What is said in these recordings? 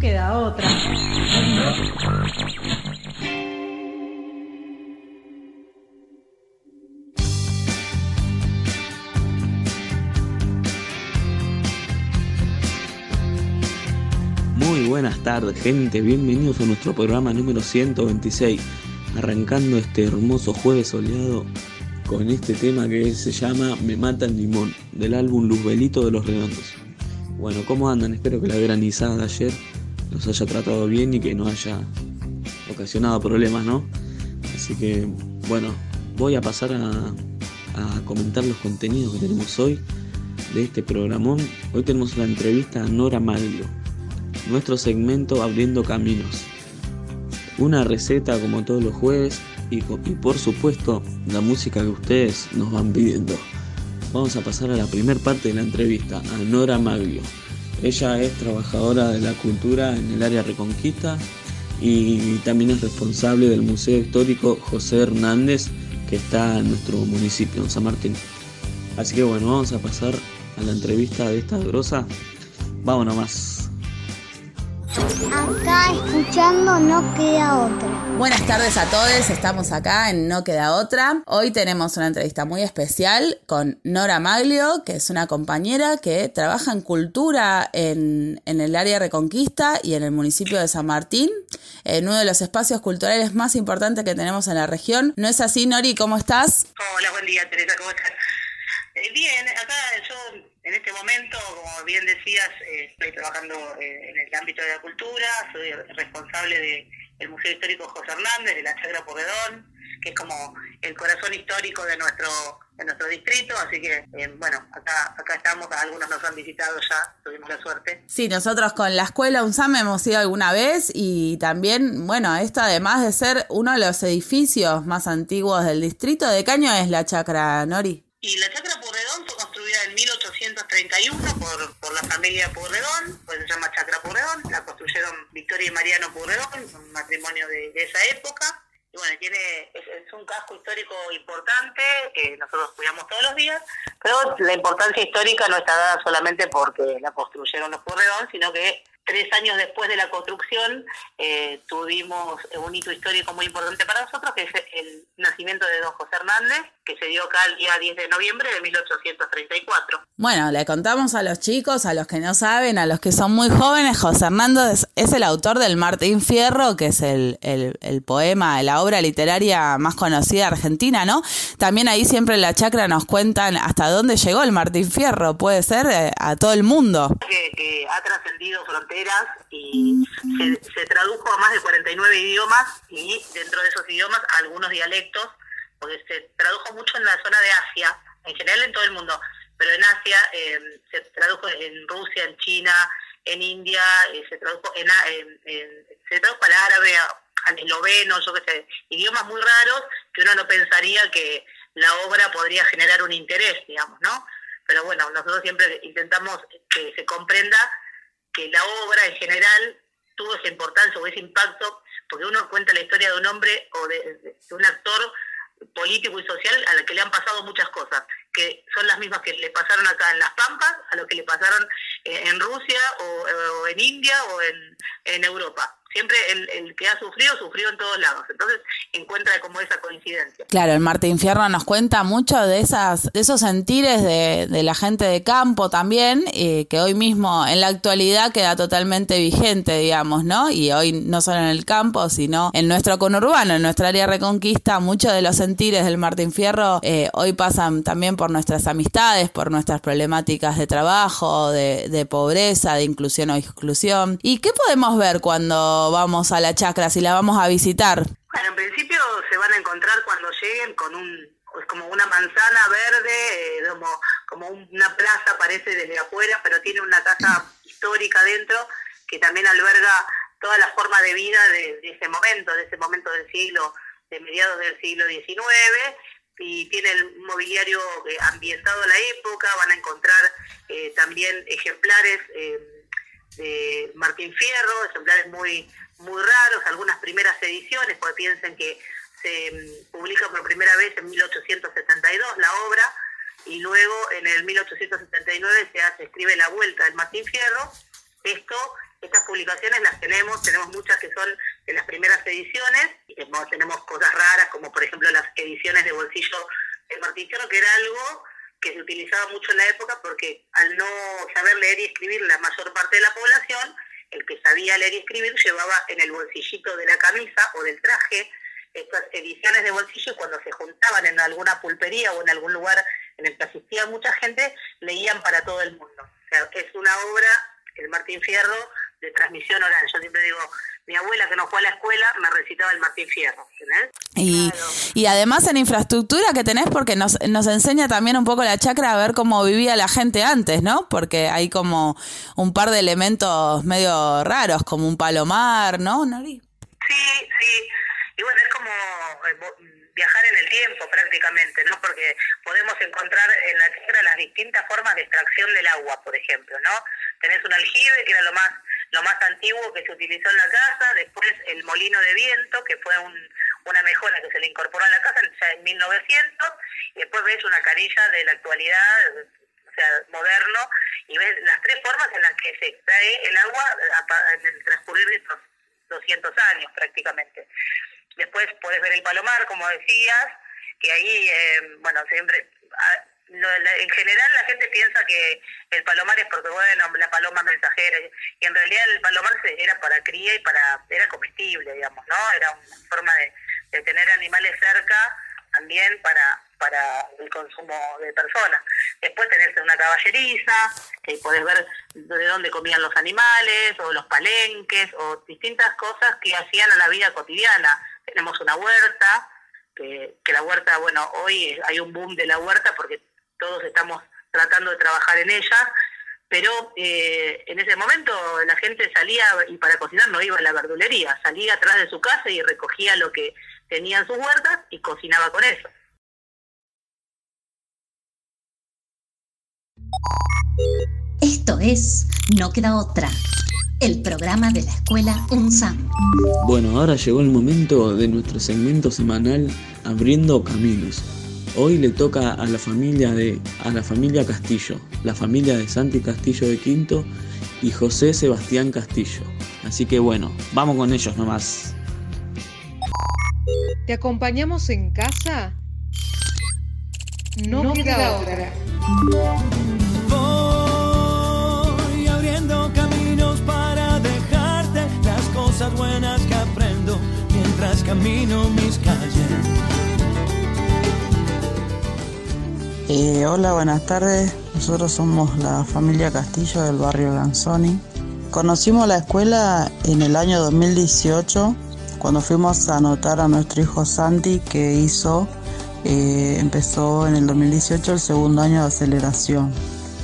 Queda otra. Muy buenas tardes, gente. Bienvenidos a nuestro programa número 126. Arrancando este hermoso jueves soleado con este tema que se llama Me mata el limón, del álbum Luzbelito de los Redondos. Bueno, ¿cómo andan? Espero que la granizada de ayer los haya tratado bien y que no haya ocasionado problemas, ¿no? Así que, bueno, voy a pasar a, comentar los contenidos que tenemos hoy de este programón. Hoy tenemos una entrevista a Nora Maglio, nuestro segmento Abriendo Caminos. Una receta como todos los jueves y, y, por supuesto la música que ustedes nos van pidiendo. Vamos a pasar a la primera parte de la entrevista, a Nora Maglio. Ella es trabajadora de la cultura en el área Reconquista y también es responsable del Museo Histórico José Hernández que está en nuestro municipio, en San Martín. Así que bueno, vamos a pasar a la entrevista de esta grosa. Vámonos más. Acá escuchando no queda otra. Buenas tardes a todos, estamos acá en No Queda Otra. Hoy tenemos una entrevista muy especial con Nora Maglio, que es una compañera que trabaja en cultura en, en el área Reconquista y en el municipio de San Martín, en uno de los espacios culturales más importantes que tenemos en la región. ¿No es así, Nori? ¿Cómo estás? Hola, buen día, Teresa, ¿cómo estás? Eh, bien, acá yo en este momento, como bien decías, eh, estoy trabajando eh, en el ámbito de la cultura, soy responsable del Museo Histórico José Hernández, de la Chagra Porredón, que es como el corazón histórico de nuestro de nuestro distrito, así que eh, bueno, acá acá estamos, algunos nos han visitado ya, tuvimos la suerte. Sí, nosotros con la escuela UNSAM hemos ido alguna vez y también, bueno, esto además de ser uno de los edificios más antiguos del distrito, ¿de qué año es la Chacra, Nori? Y la Chacra Purredón fue construida en 1831 por, por la familia Purredón, se llama Chacra Purredón, la construyeron Victoria y Mariano Purredón, un matrimonio de, esa época. Y bueno, tiene, es, es, un casco histórico importante que nosotros cuidamos todos los días, pero la importancia histórica no está dada solamente porque la construyeron los Purredón, sino que tres años después de la construcción eh, tuvimos un hito histórico muy importante para nosotros, que es el nacimiento de don José Hernández, que se dio acá el día 10 de noviembre de 1834. Bueno, le contamos a los chicos, a los que no saben, a los que son muy jóvenes, José Hernández es el autor del Martín Fierro, que es el, el, el poema, la obra literaria más conocida de Argentina, ¿no? También ahí siempre en la chacra nos cuentan hasta dónde llegó el Martín Fierro, puede ser eh, a todo el mundo. Que, que ha trascendido fronteras y se, se, tradujo a más de 49 idiomas y dentro de esos idiomas algunos dialectos, porque se tradujo mucho en la zona de Asia, en general en todo el mundo, pero en Asia eh, se tradujo en Rusia, en China, en India, eh, se tradujo en, en, en, se tradujo al árabe, al esloveno, yo qué sé, idiomas muy raros que uno no pensaría que la obra podría generar un interés, digamos, ¿no? Pero bueno, nosotros siempre intentamos que se comprenda que la obra en general tuvo esa importancia o ese impacto porque uno cuenta la historia de un hombre o de, un actor político y social a la que le han pasado muchas cosas, que son las mismas que le pasaron acá en Las Pampas, a lo que le pasaron eh, en Rusia o, en India o en, en Europa siempre el, que ha sufrido, sufrió en todos lados. Entonces encuentra como esa coincidencia. Claro, el Martín Fierro nos cuenta mucho de esas, de esos sentires de, de la gente de campo también, eh, que hoy mismo en la actualidad queda totalmente vigente, digamos, ¿no? Y hoy no solo en el campo, sino en nuestro conurbano, en nuestra área reconquista, muchos de los sentires del Martín Fierro eh, hoy pasan también por nuestras amistades, por nuestras problemáticas de trabajo, de, de pobreza, de inclusión o exclusión. ¿Y qué podemos ver cuando vamos a la chacra, si la vamos a visitar? Bueno, en principio se van a encontrar cuando lleguen con un como una manzana verde, eh, como, como una plaza parece desde afuera, pero tiene una casa histórica dentro que también alberga toda la forma de vida de, ese momento, de ese momento del siglo, de mediados del siglo XIX, y tiene el mobiliario eh, ambientado a la época, van a encontrar eh, también ejemplares de Martín Fierro, ejemplares muy, muy raros, algunas primeras ediciones, porque piensen que se mm, publica por primera vez en 1872 la obra y luego en el 1879 se escribe La Vuelta del Martín Fierro. Esto, estas publicaciones las tenemos, tenemos muchas que son de las primeras ediciones, y tenemos cosas raras como por ejemplo las ediciones de bolsillo del Martín Fierro, que era algo que se utilizaba mucho en la época porque al no saber leer y escribir la mayor parte de la población, el que sabía leer y escribir llevaba en el bolsillito de la camisa o del traje estas ediciones de bolsillo cuando se juntaban en alguna pulpería o en algún lugar en el que asistía mucha gente, leían para todo el mundo. O sea, es una obra, el Martín Fierro, de transmisión oral. Yo siempre digo, mi abuela que no fue a la escuela me recitaba el Martín Fierro. Y, y además en infraestructura que tenés porque nos, nos enseña también un poco la chacra a ver cómo vivía la gente antes, ¿no? Porque hay como un par de elementos medio raros, como un palomar, ¿no, Nori? Sí, sí. Y bueno, es como eh, viajar en el tiempo prácticamente, ¿no? Porque podemos encontrar en la tierra las distintas formas de extracción del agua, por ejemplo, ¿no? Tenés un aljibe, que era lo más lo más antiguo que se utilizó en la casa, después el molino de viento, que fue una mejora que se le incorporó a la casa ya en 1900, y después ves una carilla de la actualidad, o sea, moderno, y ves las tres formas en las que se extrae el agua en el transcurrir de estos 200 años prácticamente. Después podés ver el palomar, como decías, que ahí, eh, bueno, siempre, ah, en general la gente piensa que el palomar es porque, bueno, la paloma mensajera, y en realidad el palomar era para cría y para, era comestible, digamos, ¿no? Era una forma de, tener animales cerca también para, para el consumo de personas. Después tenés una caballeriza, que podés ver de dónde comían los animales, o los palenques, o distintas cosas que hacían a la vida cotidiana tenemos una huerta, que, la huerta, bueno, hoy hay un boom de la huerta porque todos estamos tratando de trabajar en ella, pero eh, en ese momento la gente salía y para cocinar no iba a la verdulería, salía atrás de su casa y recogía lo que tenía en sus huertas y cocinaba con eso. Esto es No queda otra el programa de la escuela UNSAM. Bueno, ahora llegó el momento de nuestro segmento semanal Abriendo Caminos. Hoy le toca a la familia de a la familia Castillo, la familia de Santi Castillo de Quinto y José Sebastián Castillo. Así que bueno, vamos con ellos nomás. ¿Te acompañamos en casa? No, queda, otra. buenas que aprendo mientras camino mis calles. Eh, hola, buenas tardes. Nosotros somos la familia Castillo del barrio Lanzoni. Conocimos la escuela en el año 2018 cuando fuimos a anotar a nuestro hijo Santi que hizo, eh, empezó en el 2018 el segundo año de aceleración.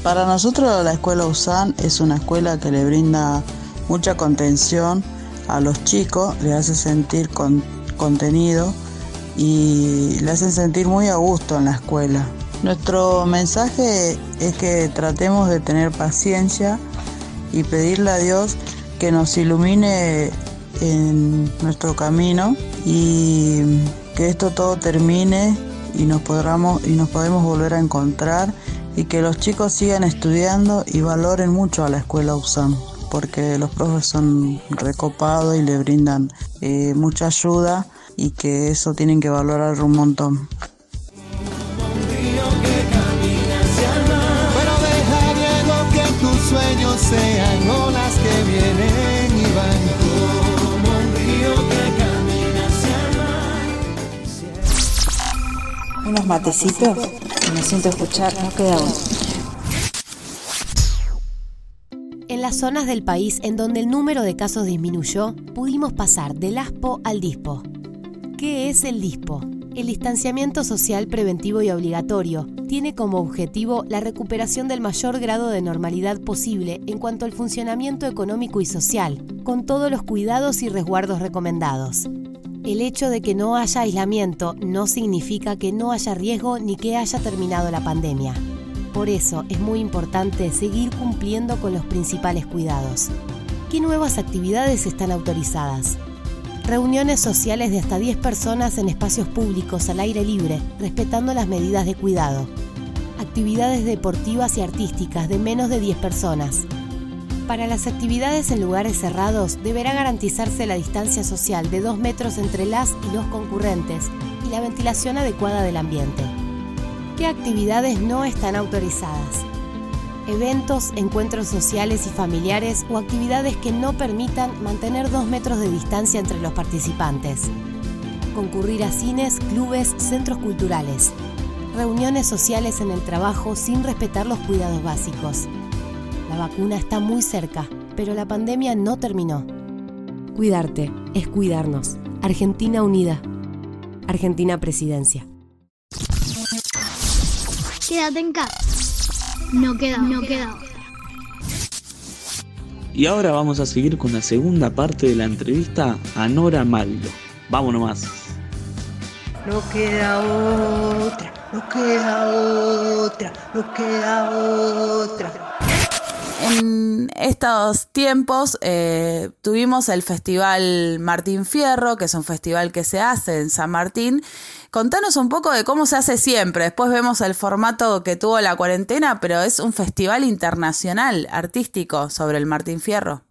Para nosotros la escuela USAN es una escuela que le brinda mucha contención a los chicos, le hace sentir con, contenido y le hacen sentir muy a gusto en la escuela. Nuestro mensaje es que tratemos de tener paciencia y pedirle a Dios que nos ilumine en nuestro camino y que esto todo termine y nos podamos y nos podemos volver a encontrar y que los chicos sigan estudiando y valoren mucho a la escuela USAM porque los profes son recopados y le brindan eh, mucha ayuda y que eso tienen que valorar un montón. Unos matecitos me siento escuchar, no queda uno. En las zonas del país en donde el número de casos disminuyó, pudimos pasar del ASPO al DISPO. ¿Qué es el DISPO? El distanciamiento social preventivo y obligatorio tiene como objetivo la recuperación del mayor grado de normalidad posible en cuanto al funcionamiento económico y social, con todos los cuidados y resguardos recomendados. El hecho de que no haya aislamiento no significa que no haya riesgo ni que haya terminado la pandemia. Por eso es muy importante seguir cumpliendo con los principales cuidados. ¿Qué nuevas actividades están autorizadas? Reuniones sociales de hasta 10 personas en espacios públicos al aire libre, respetando las medidas de cuidado. Actividades deportivas y artísticas de menos de 10 personas. Para las actividades en lugares cerrados deberá garantizarse la distancia social de 2 metros entre las y los concurrentes y la ventilación adecuada del ambiente. ¿Qué actividades no están autorizadas? Eventos, encuentros sociales y familiares o actividades que no permitan mantener dos metros de distancia entre los participantes. Concurrir a cines, clubes, centros culturales. Reuniones sociales en el trabajo sin respetar los cuidados básicos. La vacuna está muy cerca, pero la pandemia no terminó. Cuidarte es cuidarnos. Argentina Unida. Argentina Presidencia. Quédate en casa. No queda, no queda. Y ahora vamos a seguir con la segunda parte de la entrevista a Nora Maldo. Vamos nomás. No queda otra, no queda otra, no queda otra. En estos tiempos eh, tuvimos el Festival Martín Fierro, que es un festival que se hace en San Martín. Contanos un poco de cómo se hace siempre. Después vemos el formato que tuvo la cuarentena, pero es un festival internacional artístico sobre el Martín Fierro.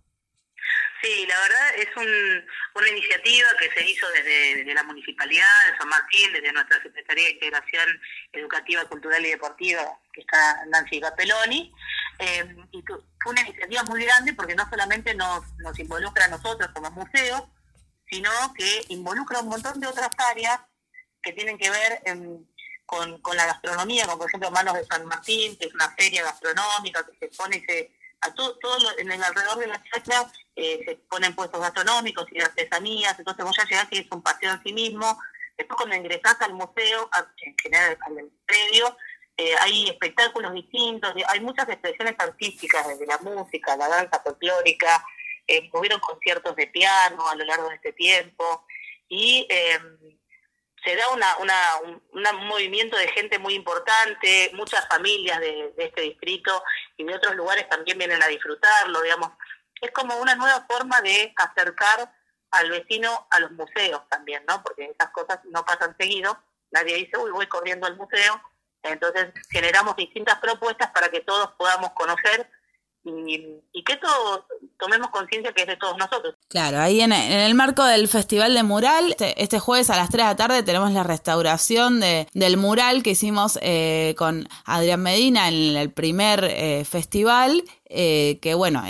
Sí, la verdad es un, una iniciativa que se hizo desde, desde, la Municipalidad de San Martín, desde nuestra Secretaría de Integración Educativa, Cultural y Deportiva, que está Nancy Capelloni, eh, y fue una iniciativa muy grande porque no solamente nos, nos involucra a nosotros como museo, sino que involucra un montón de otras áreas que tienen que ver en, con, con, la gastronomía, como por ejemplo Manos de San Martín, que es una feria gastronómica que se pone se, a todo, lo, en el alrededor de la chacra eh, se ponen puestos gastronómicos y artesanías, entonces vos ya llegás y es un paseo en sí mismo. Después cuando ingresás al museo, en general al predio, eh, hay espectáculos distintos, hay muchas expresiones artísticas, desde la música, la danza folclórica, eh, hubieron conciertos de piano a lo largo de este tiempo y eh, se da una, un, movimiento de gente muy importante, muchas familias de, de, este distrito y de otros lugares también vienen a disfrutarlo, digamos. Es como una nueva forma de acercar al vecino a los museos también, ¿no? Porque esas cosas no pasan seguido. Nadie dice, uy, voy corriendo al museo. Entonces generamos distintas propuestas para que todos podamos conocer y, que todos tomemos conciencia que es de todos nosotros. Claro, ahí en, el marco del Festival de Mural, este, este, jueves a las 3 de la tarde tenemos la restauración de, del mural que hicimos eh, con Adrián Medina en el primer eh, festival, eh, que bueno...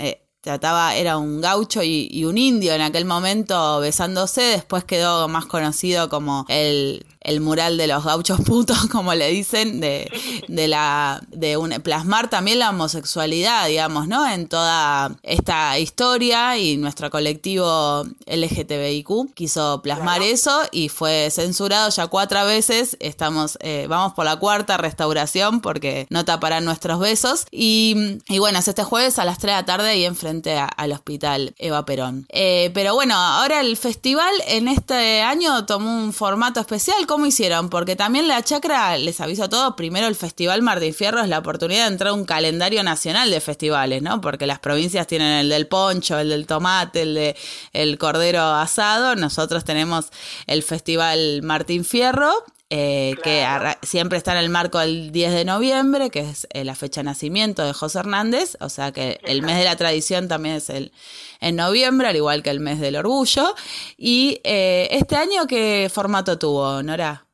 trataba, era un gaucho y, y, un indio en aquel momento besándose, después quedó más conocido como el, el mural de los gauchos putos, como le dicen, de, de la de un, plasmar también la homosexualidad, digamos, ¿no? En toda esta historia y nuestro colectivo LGTBIQ quiso plasmar claro. eso y fue censurado ya cuatro veces. Estamos, eh, vamos por la cuarta restauración porque no taparán nuestros besos. Y, y bueno, es este jueves a las 3 de la tarde y enfrente al hospital Eva Perón. Eh, pero bueno, ahora el festival en este año tomó un formato especial. cómo hicieron, porque también la chacra, les aviso a todos, primero el Festival Martín Fierro es la oportunidad de entrar a un calendario nacional de festivales, ¿no? Porque las provincias tienen el del poncho, el del tomate, el de cordero asado, nosotros tenemos el Festival Martín Fierro, eh, que siempre está en el marco del 10 de noviembre, que es eh, la fecha de nacimiento de José Hernández, o sea que el mes de la tradición también es el en noviembre, al igual que el mes del orgullo. Y eh, este año, ¿qué formato tuvo, Nora?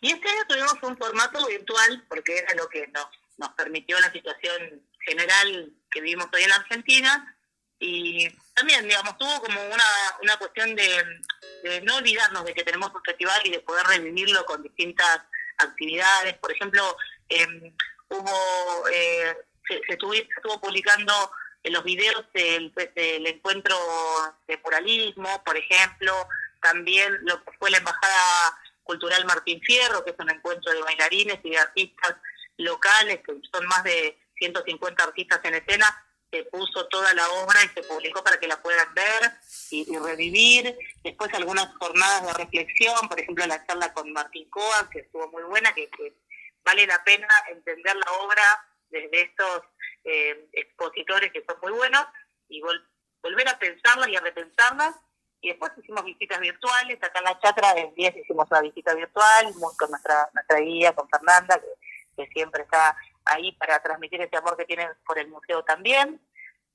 Y este año tuvimos un formato virtual, porque era lo que nos, nos permitió la situación general que vivimos hoy en Argentina, y también, digamos, tuvo como una, una cuestión de, no olvidarnos de que tenemos un festival y de poder revivirlo con distintas actividades. Por ejemplo, em, hubo eh, se, estuvo, publicando los videos del, del, encuentro de muralismo, por ejemplo, también lo que fue la Embajada Cultural Martín Fierro, que es un encuentro de bailarines y de artistas locales, que son más de 150 artistas en escena, se puso toda la obra y se publicó para que la puedan ver y, revivir. Después algunas jornadas de reflexión, por ejemplo la charla con Martín Coa, que estuvo muy buena, que, vale la pena entender la obra desde estos eh, expositores que son muy buenos y volver a pensarlas y a repensarlas. Y después hicimos visitas virtuales, acá en la chatra del 10 hicimos una visita virtual con nuestra, nuestra guía, con Fernanda, que, que siempre está ahí para transmitir ese amor que tienen por el museo también.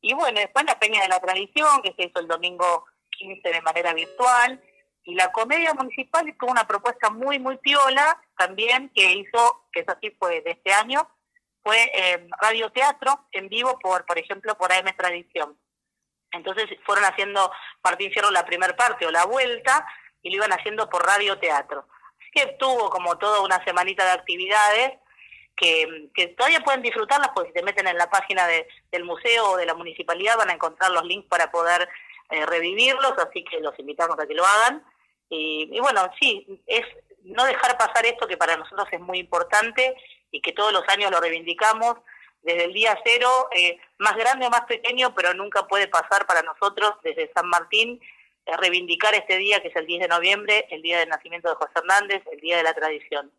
Y bueno, después la Peña de la Tradición, que se hizo el domingo 15 de manera virtual. Y la Comedia Municipal hizo una propuesta muy, muy piola también que hizo, que eso sí fue de este año, fue eh, radioteatro en vivo por, por ejemplo, por AM Tradición. Entonces fueron haciendo Martín Fierro la primera parte o la vuelta y lo iban haciendo por radioteatro. Así que tuvo como toda una semanita de actividades que, todavía pueden disfrutarlas, porque si te meten en la página del museo o de la municipalidad van a encontrar los links para poder eh, revivirlos, así que los invitamos a que lo hagan. Y, bueno, sí, es no dejar pasar esto que para nosotros es muy importante y que todos los años lo reivindicamos desde el día cero, eh, más grande o más pequeño, pero nunca puede pasar para nosotros desde San Martín eh, reivindicar este día que es el 10 de noviembre, el día del nacimiento de José Hernández, el día de la tradición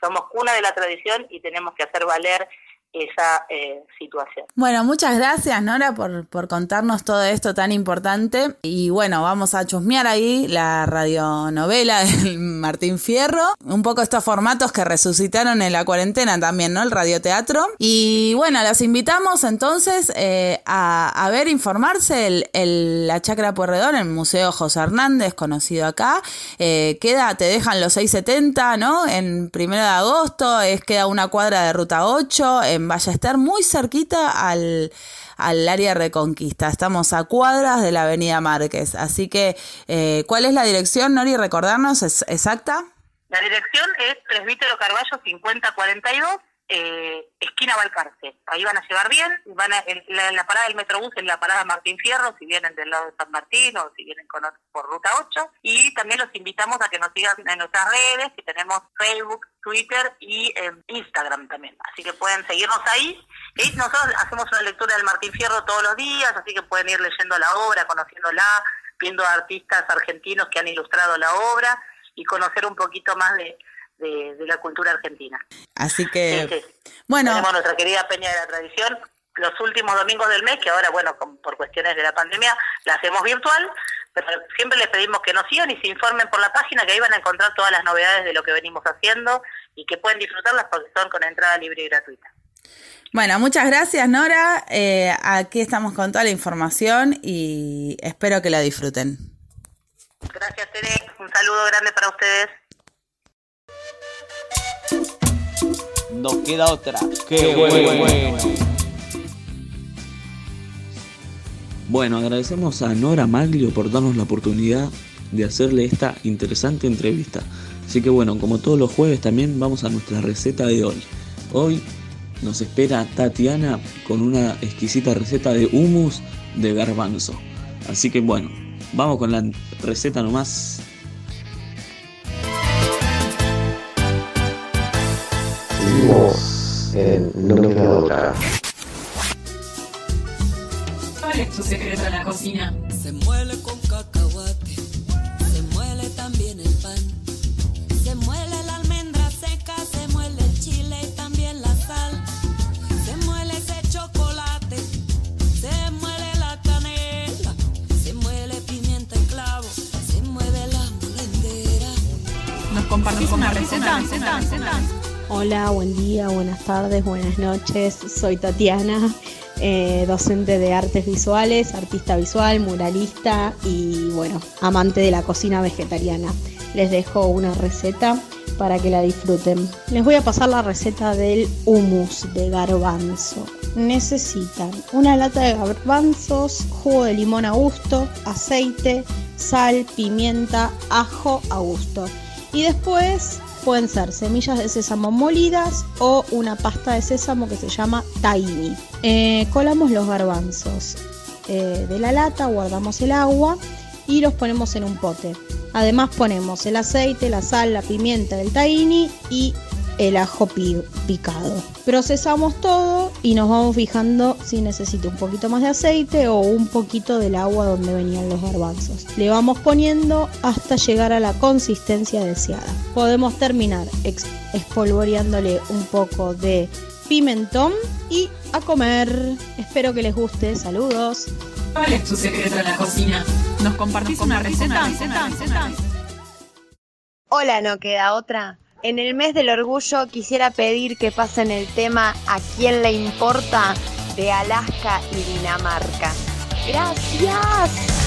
somos cuna de la tradición y tenemos que hacer valer esa eh, situación. Bueno, muchas gracias Nora por, por contarnos todo esto tan importante y bueno, vamos a chusmear ahí la radionovela del Martín Fierro, un poco estos formatos que resucitaron en la cuarentena también, ¿no? El radioteatro y bueno, los invitamos entonces eh, a, a, ver, informarse el, la Chacra Puerredón, el Museo José Hernández, conocido acá, eh, queda, te dejan los 670, ¿no? En primero de agosto, es queda una cuadra de ruta 8, vaya a estar muy cerquita al, al área Reconquista. Estamos a cuadras de la Avenida Márquez. Así que, eh, ¿cuál es la dirección, Nori? Recordarnos exacta. La dirección es Presbítero Carballo 5042 eh, esquina Balcarce. Ahí van a llegar bien, van a, la, parada del Metrobús en la parada Martín Fierro, si vienen del lado de San Martín o si vienen por Ruta 8. Y también los invitamos a que nos sigan en nuestras redes, que tenemos Facebook, Twitter y em, Instagram también. Así que pueden seguirnos ahí. Nosotros hacemos una lectura del Martín Fierro todos los días, así que pueden ir leyendo la obra, conociéndola, viendo a artistas argentinos que han ilustrado la obra y conocer un poquito más de de, la cultura argentina. Así que, bueno. Tenemos nuestra querida Peña de la Tradición los últimos domingos del mes, que ahora, bueno, por cuestiones de la pandemia, la hacemos virtual, pero siempre les pedimos que nos sigan y se informen por la página, que ahí van a encontrar todas las novedades de lo que venimos haciendo y que pueden disfrutarlas porque son con entrada libre y gratuita. Bueno, muchas gracias Nora. Eh, aquí estamos con toda la información y espero que la disfruten. Gracias Tere, un saludo grande para ustedes. No queda otra. Qué, bueno. Bueno, agradecemos a Nora Maglio por darnos la oportunidad de hacerle esta interesante entrevista. Así que bueno, como todos los jueves también vamos a nuestra receta de hoy. Hoy nos espera Tatiana con una exquisita receta de hummus de garbanzo. Así que bueno, vamos con la receta nomás en No me queda otra. ¿Cuál es tu secreto en la cocina? Se muele con cacahuate, se muele también el pan, se muele la almendra seca, se muele el chile y también la sal, se muele ese chocolate, se muele la canela, se muele pimienta y clavo, se mueve la molendera. ¿Nos compartimos una receta? receta, receta, receta. Hola, buen día, buenas tardes, buenas noches. Soy Tatiana, eh, docente de artes visuales, artista visual, muralista y bueno, amante de la cocina vegetariana. Les dejo una receta para que la disfruten. Les voy a pasar la receta del hummus de garbanzo. Necesitan una lata de garbanzos, jugo de limón a gusto, aceite, sal, pimienta, ajo a gusto. Y después pueden ser semillas de sésamo molidas o una pasta de sésamo que se llama tahini. Eh, colamos los garbanzos eh, de la lata, guardamos el agua y los ponemos en un pote. Además ponemos el aceite, la sal, la pimienta, el tahini y el ajo pi- picado. Procesamos todo y nos vamos fijando si necesita un poquito más de aceite o un poquito del agua donde venían los garbanzos. Le vamos poniendo hasta llegar a la consistencia deseada. Podemos terminar espolvoreándole un poco de pimentón y a comer. Espero que les guste. Saludos. ¿Cuál es tu secreto en la cocina? ¿Nos compartís una receta? Hola, no queda otra. En el mes del orgullo quisiera pedir que pasen el tema ¿A quién le importa? de Alaska y Dinamarca. Gracias.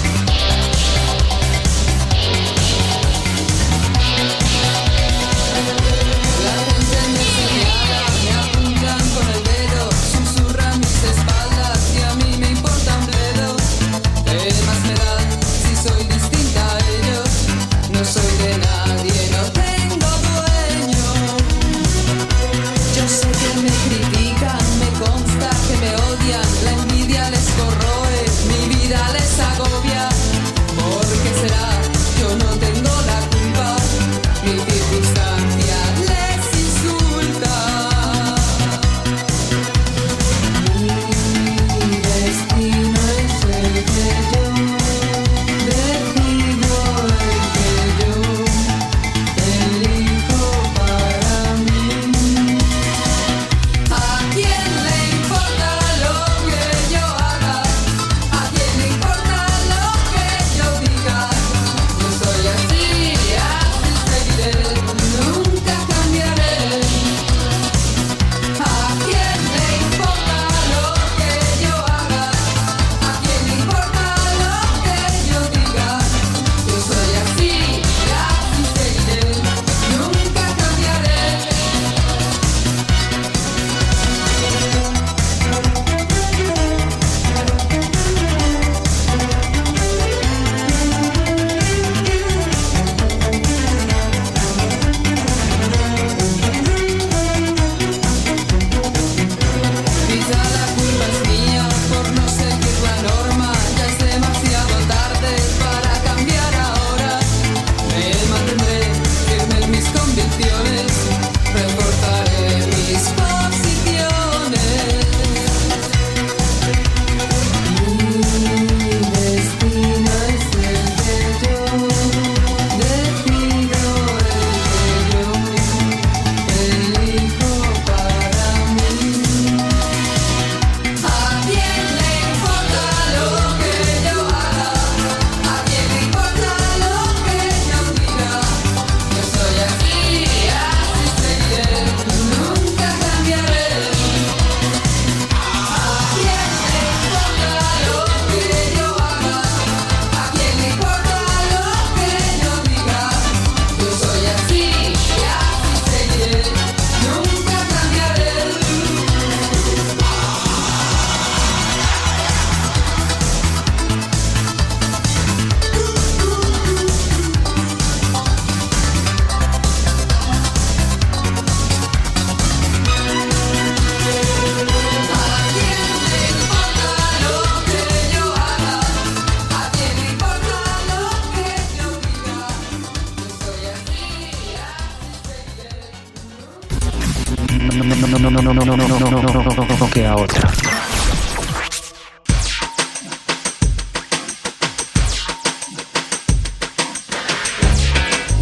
No, no queda otra.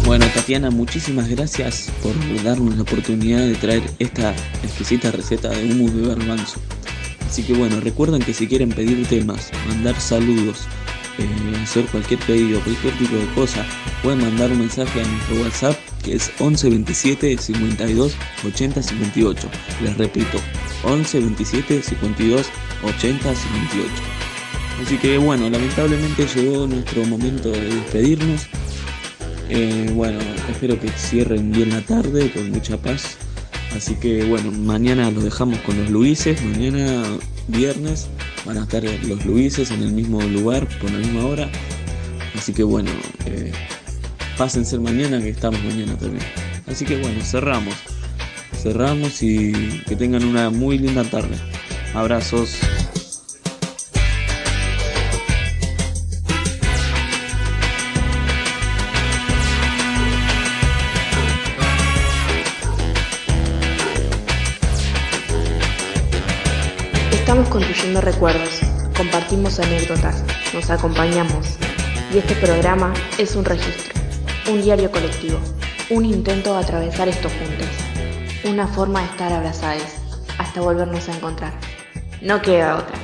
Bueno, Tatiana, muchísimas gracias por darnos la oportunidad de traer esta exquisita receta de hummus de garbanzo. Así que bueno, recuerden que si quieren pedir temas, mandar saludos eh, hacer cualquier pedido, cualquier tipo de cosa, pueden mandar un mensaje a nuestro WhatsApp que es 11 27 52 80 58. Les repito, 11 27 52 80 58. Así que bueno, lamentablemente llegó nuestro momento de despedirnos. Eh, bueno, espero que cierren bien la tarde con mucha paz. Así que bueno, mañana los dejamos con los Luises. Mañana viernes van a estar los Luises en el mismo lugar por la misma hora. Así que bueno, eh, pásense mañana que estamos mañana también. Así que bueno, cerramos. Cerramos y que tengan una muy linda tarde. Abrazos. Construyendo recuerdos, compartimos anécdotas, nos acompañamos. Y este programa es un registro, un diario colectivo, un intento de atravesar estos juntos, una forma de estar abrazados hasta volvernos a encontrar. No queda otra.